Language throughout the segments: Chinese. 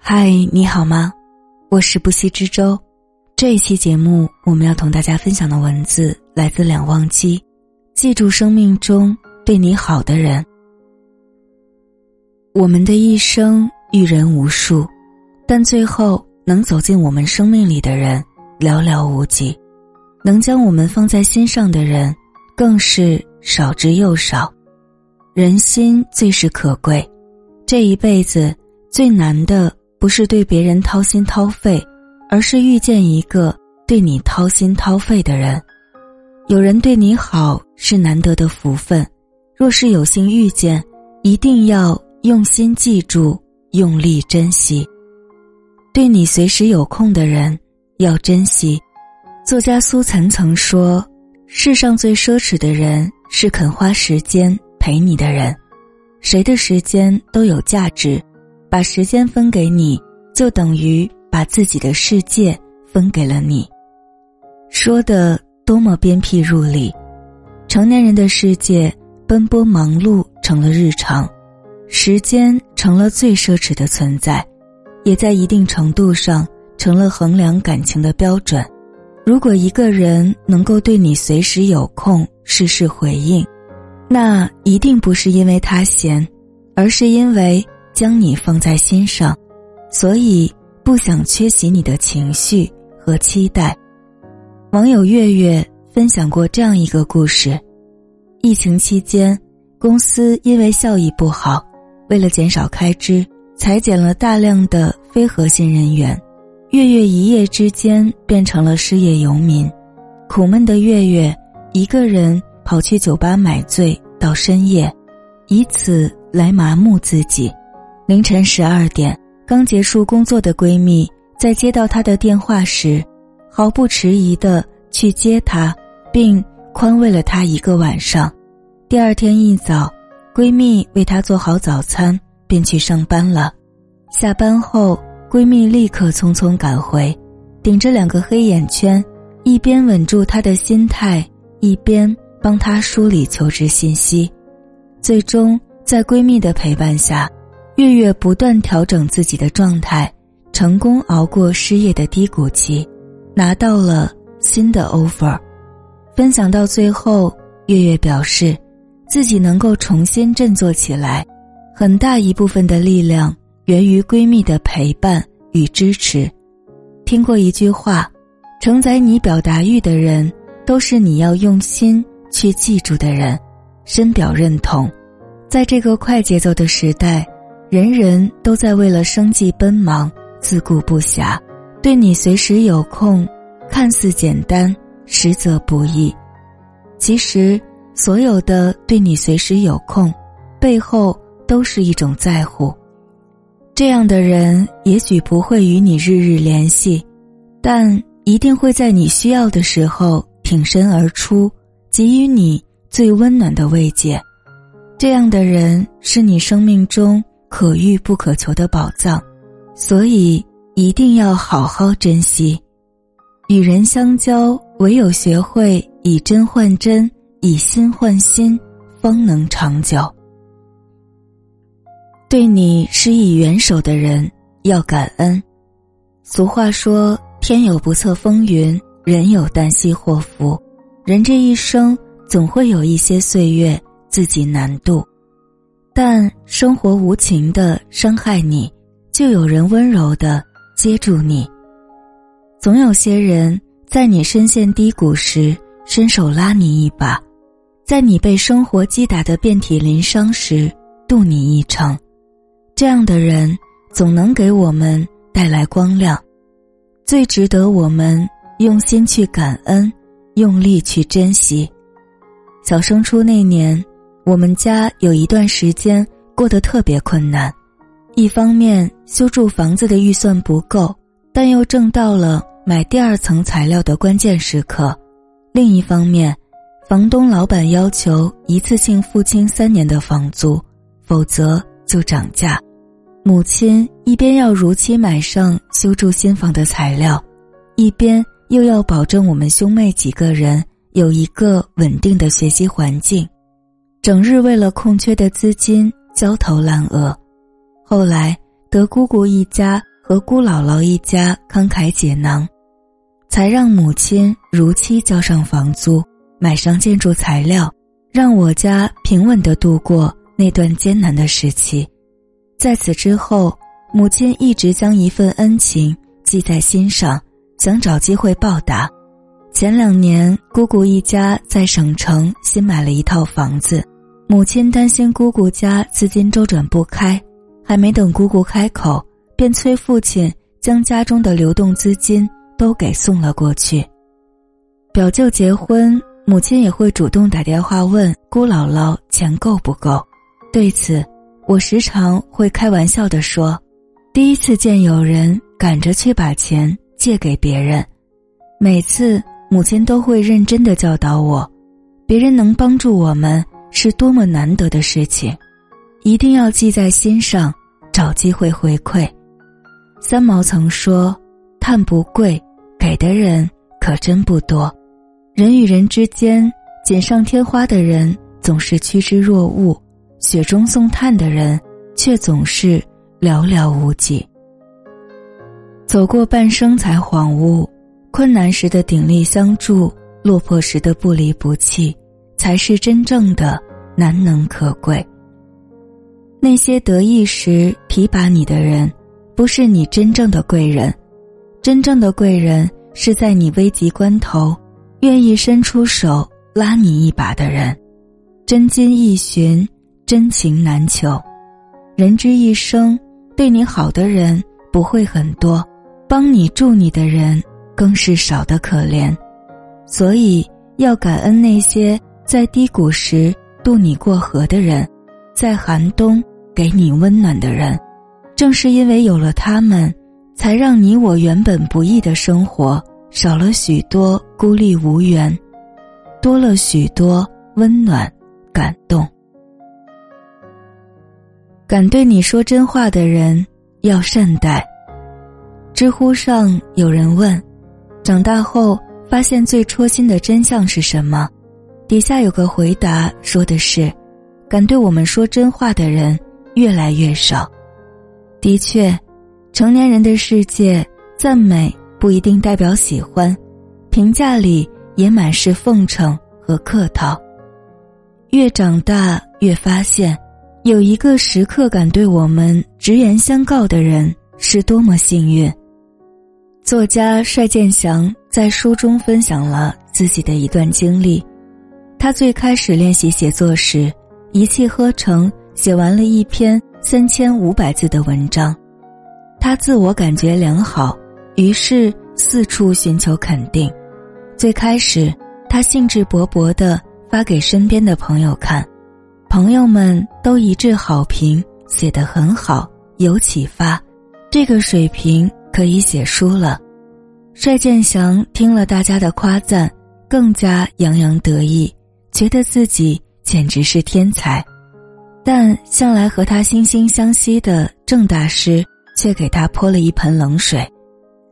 嗨，你好吗？我是不息之舟。这一期节目，我们要同大家分享的文字来自两忘机。记住生命中对你好的人。我们的一生遇人无数，但最后能走进我们生命里的人寥寥无几，能将我们放在心上的人更是少之又少。人心最是可贵，这一辈子最难的。不是对别人掏心掏肺，而是遇见一个对你掏心掏肺的人。有人对你好是难得的福分，若是有幸遇见，一定要用心记住，用力珍惜。对你随时有空的人要珍惜。作家苏岑曾说：“世上最奢侈的人是肯花时间陪你的人。谁的时间都有价值。”把时间分给你，就等于把自己的世界分给了你。说的多么鞭辟入里！成年人的世界，奔波忙碌成了日常，时间成了最奢侈的存在，也在一定程度上成了衡量感情的标准。如果一个人能够对你随时有空、事事回应，那一定不是因为他闲，而是因为。将你放在心上，所以不想缺席你的情绪和期待。网友月月分享过这样一个故事：疫情期间，公司因为效益不好，为了减少开支，裁减了大量的非核心人员。月月一夜之间变成了失业游民，苦闷的月月一个人跑去酒吧买醉到深夜，以此来麻木自己。凌晨十二点，刚结束工作的闺蜜在接到她的电话时，毫不迟疑的去接她，并宽慰了她一个晚上。第二天一早，闺蜜为她做好早餐，便去上班了。下班后，闺蜜立刻匆匆赶回，顶着两个黑眼圈，一边稳住她的心态，一边帮她梳理求职信息。最终，在闺蜜的陪伴下。月月不断调整自己的状态，成功熬过失业的低谷期，拿到了新的 offer。分享到最后，月月表示，自己能够重新振作起来，很大一部分的力量源于闺蜜的陪伴与支持。听过一句话：“承载你表达欲的人，都是你要用心去记住的人。”深表认同。在这个快节奏的时代。人人都在为了生计奔忙，自顾不暇。对你随时有空，看似简单，实则不易。其实，所有的对你随时有空，背后都是一种在乎。这样的人也许不会与你日日联系，但一定会在你需要的时候挺身而出，给予你最温暖的慰藉。这样的人是你生命中。可遇不可求的宝藏，所以一定要好好珍惜。与人相交，唯有学会以真换真，以心换心，方能长久。对你施以援手的人要感恩。俗话说：“天有不测风云，人有旦夕祸福。”人这一生总会有一些岁月自己难度。但生活无情的伤害你，就有人温柔的接住你。总有些人在你深陷低谷时伸手拉你一把，在你被生活击打的遍体鳞伤时渡你一程。这样的人总能给我们带来光亮，最值得我们用心去感恩，用力去珍惜。小升初那年。我们家有一段时间过得特别困难，一方面修筑房子的预算不够，但又正到了买第二层材料的关键时刻；另一方面，房东老板要求一次性付清三年的房租，否则就涨价。母亲一边要如期买上修筑新房的材料，一边又要保证我们兄妹几个人有一个稳定的学习环境。整日为了空缺的资金焦头烂额。后来得姑姑一家和姑姥姥一家慷慨解囊，才让母亲如期交上房租，买上建筑材料，让我家平稳的度过那段艰难的时期。在此之后，母亲一直将一份恩情记在心上，想找机会报答。前两年，姑姑一家在省城新买了一套房子，母亲担心姑姑家资金周转不开，还没等姑姑开口，便催父亲将家中的流动资金都给送了过去。表舅结婚，母亲也会主动打电话问姑姥姥钱够不够。对此，我时常会开玩笑地说：“第一次见有人赶着去把钱借给别人，每次。”母亲都会认真的教导我，别人能帮助我们是多么难得的事情，一定要记在心上，找机会回馈。三毛曾说：“炭不贵，给的人可真不多。人与人之间，锦上添花的人总是趋之若鹜，雪中送炭的人却总是寥寥无几。走过半生才恍悟。”困难时的鼎力相助，落魄时的不离不弃，才是真正的难能可贵。那些得意时提拔你的人，不是你真正的贵人。真正的贵人是在你危急关头，愿意伸出手拉你一把的人。真金易寻，真情难求。人之一生，对你好的人不会很多，帮你助你的人。更是少得可怜，所以要感恩那些在低谷时渡你过河的人，在寒冬给你温暖的人。正是因为有了他们，才让你我原本不易的生活少了许多孤立无援，多了许多温暖、感动。敢对你说真话的人要善待。知乎上有人问。长大后发现最戳心的真相是什么？底下有个回答说的是：敢对我们说真话的人越来越少。的确，成年人的世界，赞美不一定代表喜欢，评价里也满是奉承和客套。越长大越发现，有一个时刻敢对我们直言相告的人是多么幸运。作家帅建祥在书中分享了自己的一段经历。他最开始练习写作时，一气呵成写完了一篇三千五百字的文章，他自我感觉良好，于是四处寻求肯定。最开始，他兴致勃勃地发给身边的朋友看，朋友们都一致好评，写得很好，有启发。这个水平。可以写书了，帅建祥听了大家的夸赞，更加洋洋得意，觉得自己简直是天才。但向来和他惺惺相惜的郑大师却给他泼了一盆冷水：“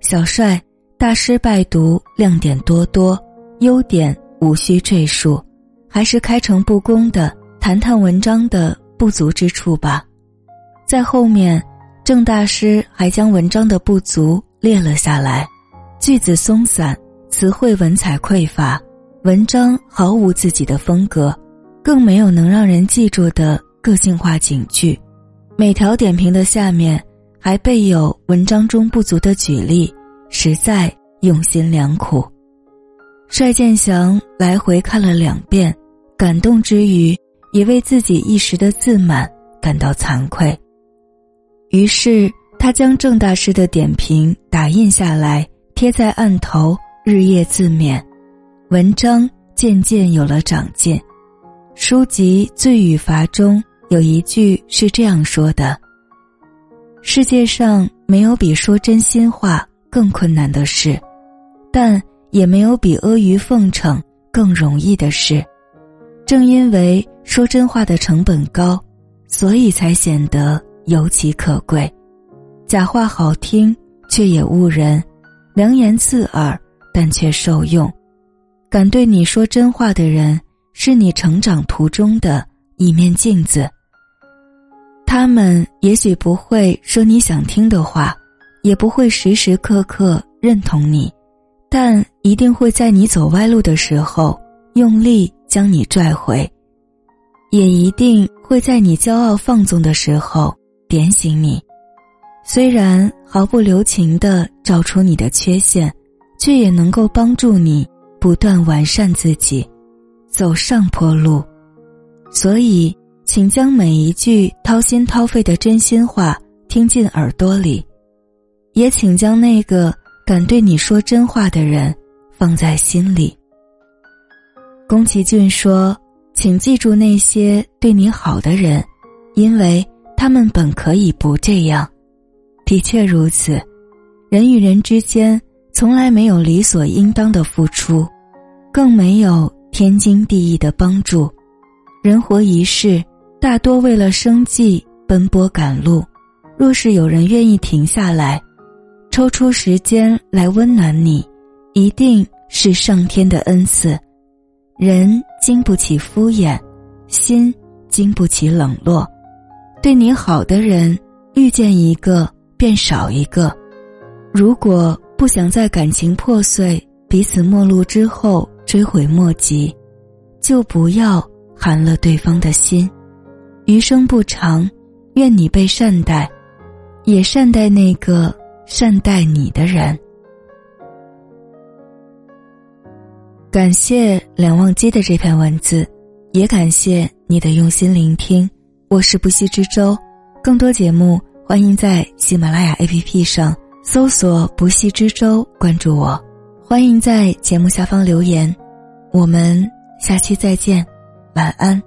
小帅，大师拜读亮点多多，优点无需赘述，还是开诚布公的谈谈文章的不足之处吧。”在后面。郑大师还将文章的不足列了下来，句子松散，词汇文采匮乏，文章毫无自己的风格，更没有能让人记住的个性化警句。每条点评的下面还备有文章中不足的举例，实在用心良苦。帅建祥来回看了两遍，感动之余，也为自己一时的自满感到惭愧。于是，他将郑大师的点评打印下来，贴在案头，日夜自勉，文章渐渐有了长进。书籍《罪与罚》中有一句是这样说的：“世界上没有比说真心话更困难的事，但也没有比阿谀奉承更容易的事。正因为说真话的成本高，所以才显得。”尤其可贵，假话好听却也误人，良言刺耳但却受用。敢对你说真话的人，是你成长途中的一面镜子。他们也许不会说你想听的话，也不会时时刻刻认同你，但一定会在你走歪路的时候用力将你拽回，也一定会在你骄傲放纵的时候点醒你。虽然毫不留情地找出你的缺陷，却也能够帮助你不断完善自己，走上坡路。所以，请将每一句掏心掏肺的真心话听进耳朵里，也请将那个敢对你说真话的人放在心里。宫崎骏说：“请记住那些对你好的人，因为他们本可以不这样。”的确如此，人与人之间从来没有理所应当的付出，更没有天经地义的帮助。人活一世，大多为了生计奔波赶路。若是有人愿意停下来，抽出时间来温暖你，一定是上天的恩赐。人经不起敷衍，心经不起冷落。对你好的人，遇见一个。便少一个。如果不想在感情破碎、彼此陌路之后追悔莫及，就不要寒了对方的心。余生不长，愿你被善待，也善待那个善待你的人。感谢两忘机的这篇文字，也感谢你的用心聆听。我是不息之舟，更多节目。欢迎在喜马拉雅 APP 上搜索“不息之舟”，关注我。欢迎在节目下方留言，我们下期再见，晚安。